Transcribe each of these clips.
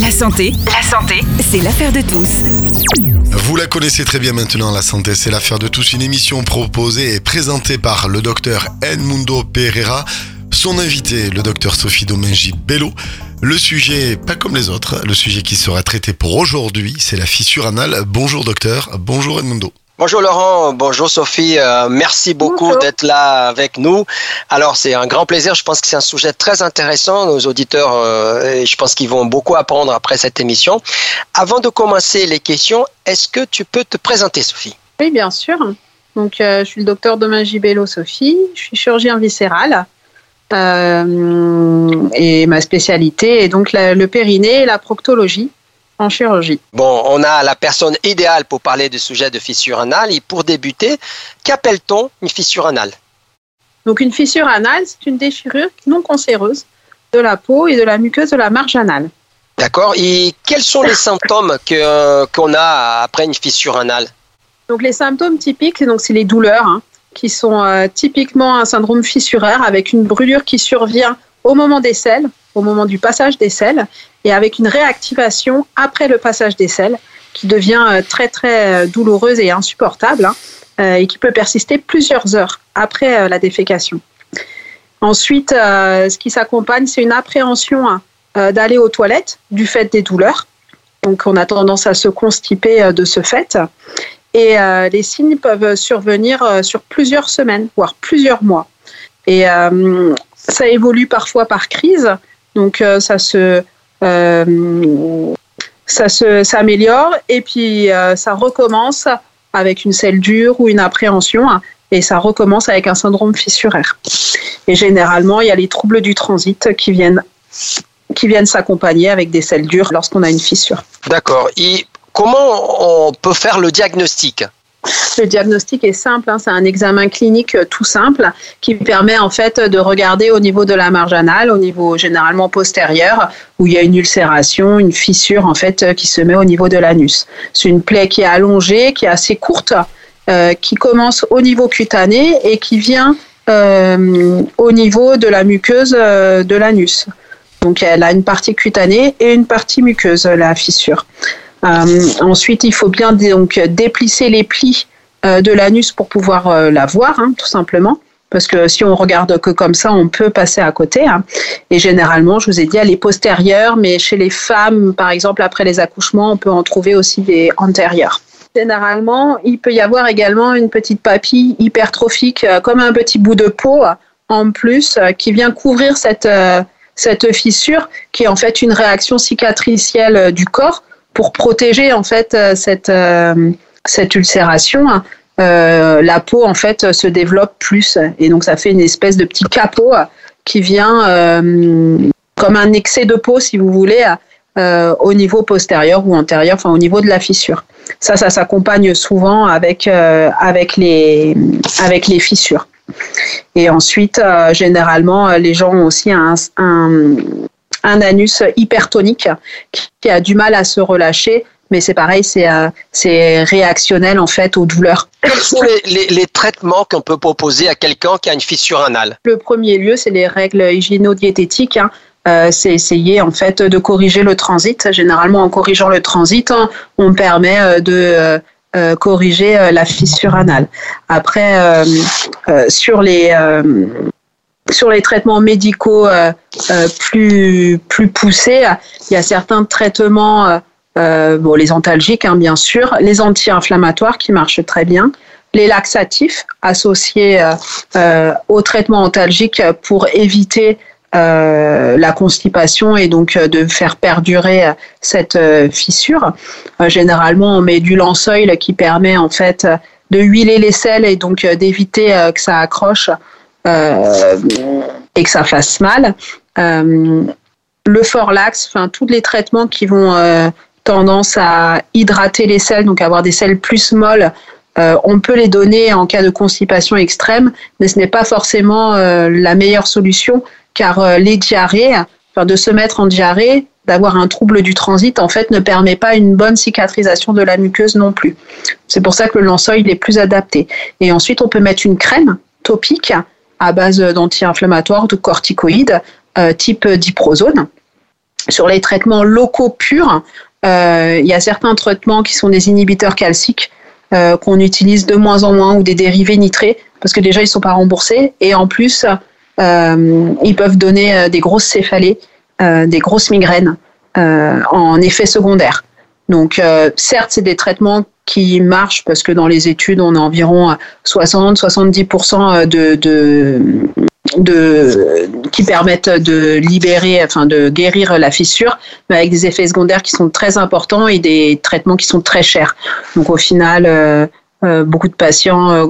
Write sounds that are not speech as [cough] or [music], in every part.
La santé, la santé, c'est l'affaire de tous. Vous la connaissez très bien maintenant, la santé, c'est l'affaire de tous. Une émission proposée et présentée par le docteur Edmundo Pereira. Son invité, le docteur Sophie Domengi Bello. Le sujet, pas comme les autres, le sujet qui sera traité pour aujourd'hui, c'est la fissure anale. Bonjour docteur, bonjour Edmundo. Bonjour Laurent, bonjour Sophie, euh, merci beaucoup d'être là avec nous. Alors c'est un grand plaisir, je pense que c'est un sujet très intéressant, nos auditeurs, euh, je pense qu'ils vont beaucoup apprendre après cette émission. Avant de commencer les questions, est-ce que tu peux te présenter Sophie? Oui, bien sûr. Donc euh, je suis le docteur Domagie Bello Sophie, je suis chirurgien viscéral. et ma spécialité est donc le périnée et la proctologie en chirurgie. Bon, on a la personne idéale pour parler du sujet de fissure anale. Et pour débuter, qu'appelle-t-on une fissure anale? Donc une fissure anale, c'est une déchirure non cancéreuse de la peau et de la muqueuse de la marge anale. D'accord. Et quels sont les symptômes que, qu'on a après une fissure anale? Donc les symptômes typiques, donc c'est les douleurs, hein, qui sont euh, typiquement un syndrome fissuraire avec une brûlure qui survient au moment des selles, au moment du passage des selles, et avec une réactivation après le passage des selles qui devient euh, très très euh, douloureuse et insupportable hein, euh, et qui peut persister plusieurs heures après la défécation. Ensuite, ce qui s'accompagne, c'est une appréhension hein, d'aller aux toilettes du fait des douleurs. Donc on a tendance à se constiper de ce fait. Et les signes peuvent survenir sur plusieurs semaines, voire plusieurs mois. Et ça évolue parfois par crise. Donc ça se ça s'améliore et puis euh, ça recommence avec une selle dure ou une appréhension et ça recommence avec un syndrome fissuraire. Et généralement, il y a les troubles du transit qui viennent qui viennent s'accompagner avec des selles dures lorsqu'on a une fissure. D'accord. Comment on peut faire le diagnostic? Le diagnostic est simple, hein, c'est un examen clinique euh, tout simple qui permet en fait de regarder au niveau de la marge anale, au niveau généralement postérieur, où il y a une ulcération, une fissure en fait euh, qui se met au niveau de l'anus. C'est une plaie qui est allongée, qui est assez courte, euh, qui commence au niveau cutané et qui vient au niveau de la muqueuse de l'anus. Donc elle a une partie cutanée et une partie muqueuse, la fissure. Ensuite, il faut bien donc déplisser les plis euh, de l'anus pour pouvoir euh, la voir, hein, tout simplement. Parce que si on regarde que comme ça, on peut passer à côté. Hein. Et généralement, je vous ai dit, elle est postérieure, mais chez les femmes, par exemple, après les accouchements, on peut en trouver aussi des antérieures. Généralement, il peut y avoir également une petite papille hypertrophique, euh, comme un petit bout de peau en plus, qui vient couvrir cette, cette fissure, qui est en fait une réaction cicatricielle du corps pour protéger en fait cette cette ulcération, euh, la peau en fait se développe plus et donc ça fait une espèce de petit capot qui vient euh, comme un excès de peau si vous voulez euh, au niveau postérieur ou antérieur, enfin au niveau de la fissure. Ça, ça s'accompagne souvent avec avec les avec les fissures. Et ensuite, généralement, les gens ont aussi un, un, un anus hypertonique qui a du mal à se relâcher mais c'est pareil, c'est euh, c'est réactionnel en fait aux douleurs. Quels sont les, traitements qu'on peut proposer à quelqu'un qui a une fissure anale? Le premier lieu, c'est les règles hygiéno-diététiques. Hein. Euh, c'est essayer en fait de corriger le transit. Généralement, en corrigeant le transit, hein, on permet euh, de corriger la fissure anale. Après, sur les sur les traitements médicaux plus plus poussés, il y a certains traitements euh, bon, les antalgiques, hein, bien sûr, les anti-inflammatoires qui marchent très bien, les laxatifs associés euh, euh au traitement antalgique pour éviter euh, la constipation et donc de faire perdurer cette fissure. généralement, on met du lensoil qui permet en fait de huiler les selles et donc d'éviter que ça accroche et que ça fasse mal. le forlax, enfin tous les traitements qui vont tendance à hydrater les selles, donc avoir des selles plus molles. Euh, on peut les donner en cas de constipation extrême, mais ce n'est pas forcément euh, la meilleure solution, car euh, les diarrhées, enfin, de se mettre en diarrhée, d'avoir un trouble du transit, en fait, ne permet pas une bonne cicatrisation de la muqueuse non plus. C'est pour ça que le lensoil est plus adapté. Et ensuite, on peut mettre une crème topique à base d'anti-inflammatoires, de corticoïdes, type diprozone sur les traitements locaux purs, il y a certains traitements qui sont des inhibiteurs calciques qu'on utilise de moins en moins ou des dérivés nitrés parce que déjà ils sont pas remboursés et en plus ils peuvent donner des grosses céphalées, des grosses migraines en effet secondaire. Donc, euh, certes, c'est des traitements qui marchent parce que dans les études, on a environ 60-70% de, de, qui permettent de libérer, enfin de guérir la fissure, mais avec des effets secondaires qui sont très importants et des traitements qui sont très chers. Donc, au final, euh, euh, beaucoup de patients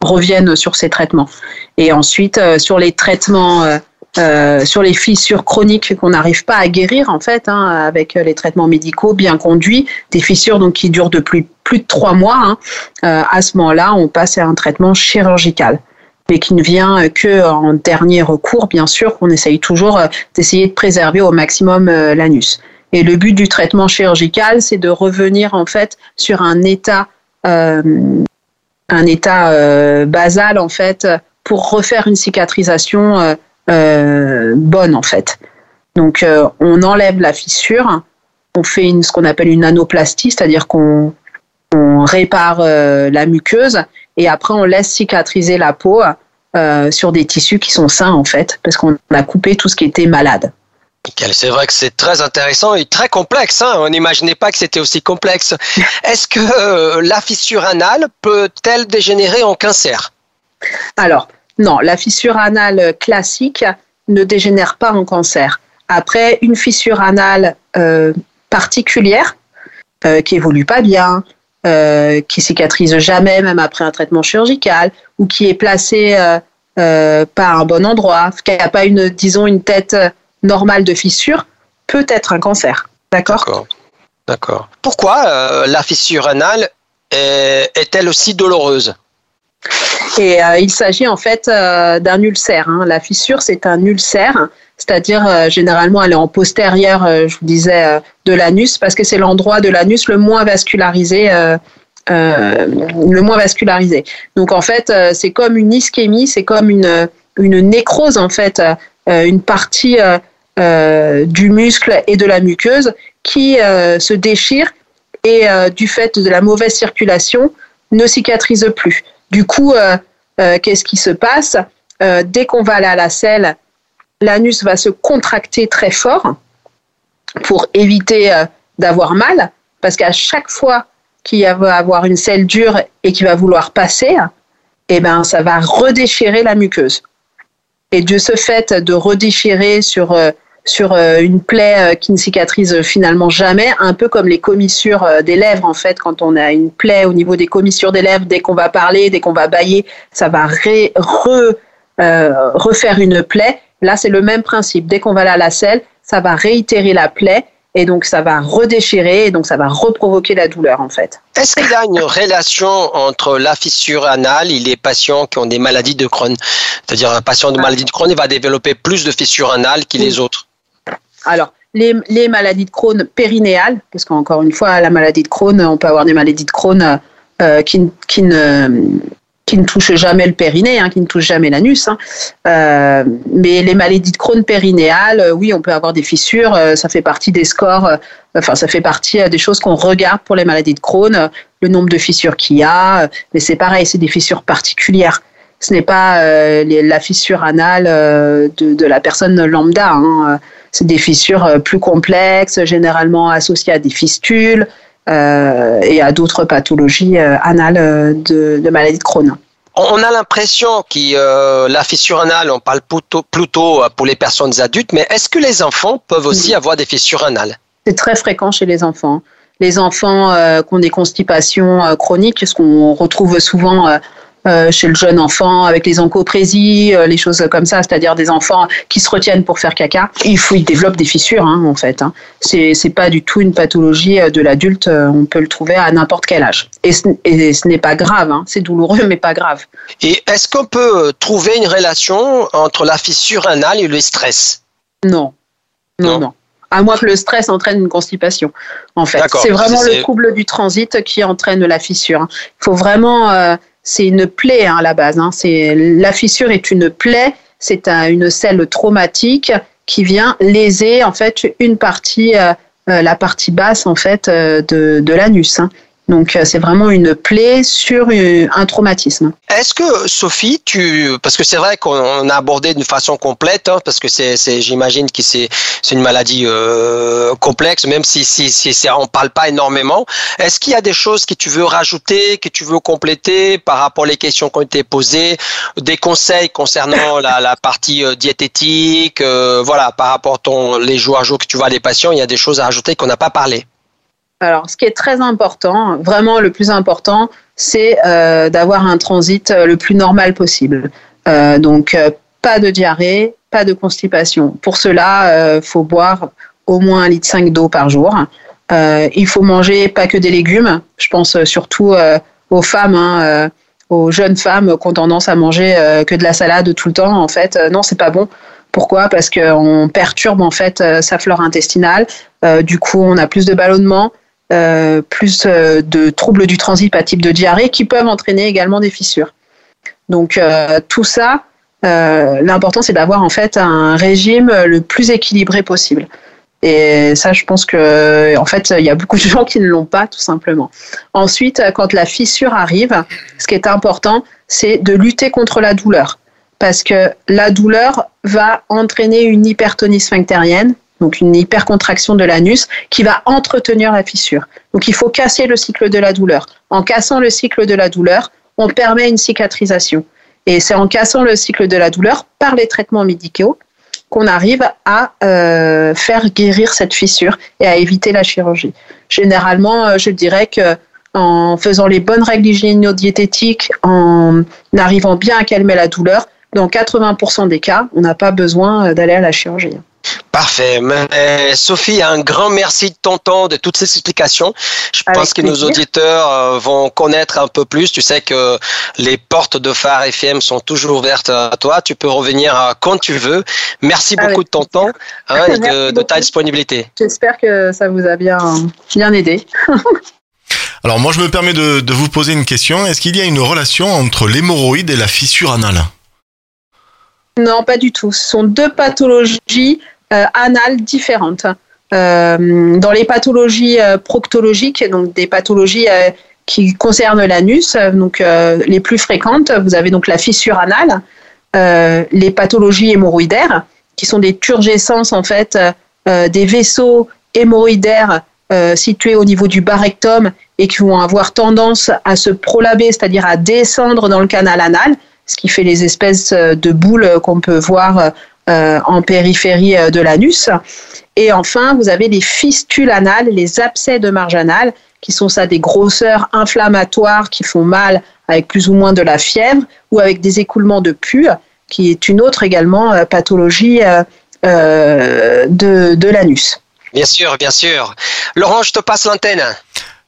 reviennent sur ces traitements. Et ensuite, sur les traitements euh, sur les fissures chroniques qu'on n'arrive pas à guérir en fait hein, avec les traitements médicaux bien conduits, des fissures donc qui durent depuis plus de trois mois. Hein, euh, à ce moment-là, on passe à un traitement chirurgical mais qui ne vient que en dernier recours, bien sûr, qu'on essaye toujours euh, d'essayer de préserver au maximum l'anus. Et le but du traitement chirurgical, c'est de revenir en fait sur un état, un état basal en fait, pour refaire une cicatrisation euh, bonne en fait. Donc euh, on enlève la fissure, on fait une, ce qu'on appelle une anoplastie, c'est-à-dire qu'on répare euh, la muqueuse et après on laisse cicatriser la peau sur des tissus qui sont sains en fait, parce qu'on a coupé tout ce qui était malade. C'est vrai que c'est très intéressant et très complexe. Hein. On n'imaginait pas que c'était aussi complexe. [laughs] Est-ce que la fissure anale peut-elle dégénérer en cancer? Alors, non, la fissure anale classique ne dégénère pas en cancer. Après, une fissure anale euh, particulière, euh, qui évolue pas bien, euh, qui cicatrise jamais, même après un traitement chirurgical, ou qui est placée pas à un bon endroit, qui n'a pas une, disons, une tête normale de fissure, peut être un cancer. D'accord? D'accord. Pourquoi la fissure anale est-elle aussi douloureuse? Et euh, il s'agit en fait euh, d'un ulcère. Hein. La fissure, c'est un ulcère, c'est-à-dire euh, généralement elle est en postérieur, je vous disais, de l'anus, parce que c'est l'endroit de l'anus le moins vascularisé. le moins vascularisé. Donc en fait, c'est comme une ischémie, c'est comme une, une nécrose en fait, une partie du muscle et de la muqueuse qui se déchire et du fait de la mauvaise circulation ne cicatrise plus. Du coup, euh, euh, qu'est-ce qui se passe? Euh, Dès qu'on va aller à la selle, l'anus va se contracter très fort pour éviter d'avoir mal, parce qu'à chaque fois qu'il va avoir une selle dure et qu'il va vouloir passer, eh ben, ça va redéchirer la muqueuse. Et de ce fait de redéchirer sur sur euh, une plaie euh, qui ne cicatrise finalement jamais, un peu comme les commissures euh, des lèvres en fait. Quand on a une plaie au niveau des commissures des lèvres, dès qu'on va parler, dès qu'on va bailler, ça va refaire une plaie. Là, c'est le même principe. Dès qu'on va à la selle, ça va réitérer la plaie et donc ça va redéchirer et donc ça va reprovoquer la douleur en fait. Est-ce qu'il y a une relation entre la fissure anale et les patients qui ont des maladies de Crohn? C'est-à-dire un patient de ah. maladie de Crohn il va développer plus de fissures anales que les autres alors, les, maladies de Crohn périnéales, parce qu'encore une fois, la maladie de Crohn, on peut avoir des maladies de Crohn euh, qui, ne, qui ne touchent jamais le périnée, hein, qui ne touchent jamais l'anus. Hein. Euh, mais les maladies de Crohn périnéales, euh, oui, on peut avoir des fissures, ça fait partie des scores, enfin, ça fait partie des choses qu'on regarde pour les maladies de Crohn, le nombre de fissures qu'il y a, mais c'est pareil, c'est des fissures particulières ce n'est pas la fissure anale de, la personne lambda. Hein. C'est des fissures euh, plus complexes, généralement associées à des fistules euh, et à d'autres pathologies euh, anales de, de maladie de Crohn. On a l'impression que la fissure anale, on parle plutôt, plutôt pour les personnes adultes, mais est-ce que les enfants peuvent aussi avoir des fissures anales? C'est très fréquent chez les enfants. Les enfants qui ont des constipations chroniques, ce qu'on retrouve souvent euh, chez le jeune enfant avec les oncoprésies, euh, les choses comme ça, c'est-à-dire des enfants qui se retiennent pour faire caca. Il faut, ils développent des fissures hein, en fait. Hein. C'est c'est pas du tout une pathologie euh, de l'adulte. On peut le trouver à n'importe quel âge. Et ce, ce n'est pas grave. Hein. C'est douloureux [laughs] mais pas grave. Et est-ce qu'on peut trouver une relation entre la fissure anale et le stress? Non. Non, non. À moins que le stress entraîne une constipation. En fait, c'est vraiment le trouble du transit qui entraîne la fissure. Il faut vraiment c'est une plaie hein, à la base. Hein. C'est la fissure est une plaie, c'est une selle traumatique qui vient léser en fait une partie, la partie basse en fait de, de l'anus. Hein. Donc euh, c'est vraiment une plaie sur un traumatisme. Est-ce que Sophie, tu parce que c'est vrai qu'on a abordé d'une façon complète, hein, parce que c'est, j'imagine que c'est, c'est une maladie euh, complexe, même si si si, si on parle pas énormément. Est-ce qu'il y a des choses que tu veux rajouter, que tu veux compléter par rapport aux questions qui ont été posées, des conseils concernant la, la partie euh, diététique, voilà, par rapport à ton les jours à jour que tu vois les patients, il y a des choses à rajouter qu'on n'a pas parlé. Alors, ce qui est très important, vraiment le plus important, c'est euh, d'avoir un transit euh, le plus normal possible. Euh, donc, pas de diarrhée, pas de constipation. Pour cela, il faut boire au moins un litre 5 d'eau par jour. il faut manger pas que des légumes. Je pense surtout aux femmes, hein, aux jeunes femmes qui ont tendance à manger que de la salade tout le temps. En fait, non, c'est pas bon. Pourquoi? Parce qu'on perturbe en fait sa flore intestinale. du coup, on a plus de ballonnement, euh, plus euh, de troubles du transit à type de diarrhée qui peuvent entraîner également des fissures. Donc euh, tout ça, l'important c'est d'avoir en fait un régime le plus équilibré possible. Et ça, je pense que en fait, il y a beaucoup de gens qui ne l'ont pas, tout simplement. Ensuite, quand la fissure arrive, ce qui est important, c'est de lutter contre la douleur, parce que la douleur va entraîner une hypertonie sphinctérienne donc une hypercontraction de l'anus, qui va entretenir la fissure. Donc il faut casser le cycle de la douleur. En cassant le cycle de la douleur, on permet une cicatrisation. Et c'est en cassant le cycle de la douleur par les traitements médicaux qu'on arrive à euh, faire guérir cette fissure et à éviter la chirurgie. Généralement, euh, je dirais que en faisant les bonnes règles hygiéno-diététiques, en arrivant bien à calmer la douleur, dans 80% des cas, on n'a pas besoin euh, d'aller à la chirurgie. Parfait. Sophie, un grand merci de ton temps, de toutes ces explications. Je pense que nos auditeurs euh, vont connaître un peu plus. Tu sais que les portes de Phare FM sont toujours ouvertes à toi. Tu peux revenir euh, quand tu veux. Merci beaucoup de ton temps hein, et de, ta disponibilité. J'espère que ça vous a bien, bien aidé. [laughs] Alors moi, je me permets de, de vous poser une question. Est-ce qu'il y a une relation entre l'hémorroïde et la fissure anale? Non, pas du tout. Ce sont deux pathologies euh, anales différentes. Euh, dans les pathologies euh, proctologiques, donc des pathologies qui concernent l'anus, donc les plus fréquentes, vous avez donc la fissure anale, les pathologies hémorroïdaires, qui sont des turgescences en fait des vaisseaux hémorroïdaires situés au niveau du bas rectum et qui vont avoir tendance à se prolaber, c'est-à-dire à descendre dans le canal anal ce qui fait les espèces euh, de boules qu'on peut voir euh, en périphérie euh, de l'anus. Et enfin, vous avez les fistules anales, les abcès de marge anale, qui sont ça des grosseurs inflammatoires qui font mal avec plus ou moins de la fièvre ou avec des écoulements de pus, qui est une autre également pathologie de, de l'anus. Bien sûr, bien sûr. Laurent, je te passe l'antenne.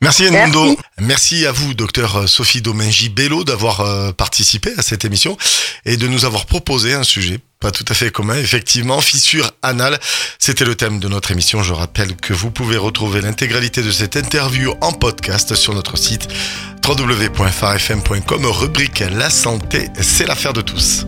Merci Edmundo. Merci. à vous, docteur Sophie Domengi Bello, d'avoir euh, participé à cette émission et de nous avoir proposé un sujet pas tout à fait commun. Effectivement, fissure anale, c'était le thème de notre émission. Je rappelle que vous pouvez retrouver l'intégralité de cette interview en podcast sur notre site www.farfm.com, rubrique La santé, c'est l'affaire de tous.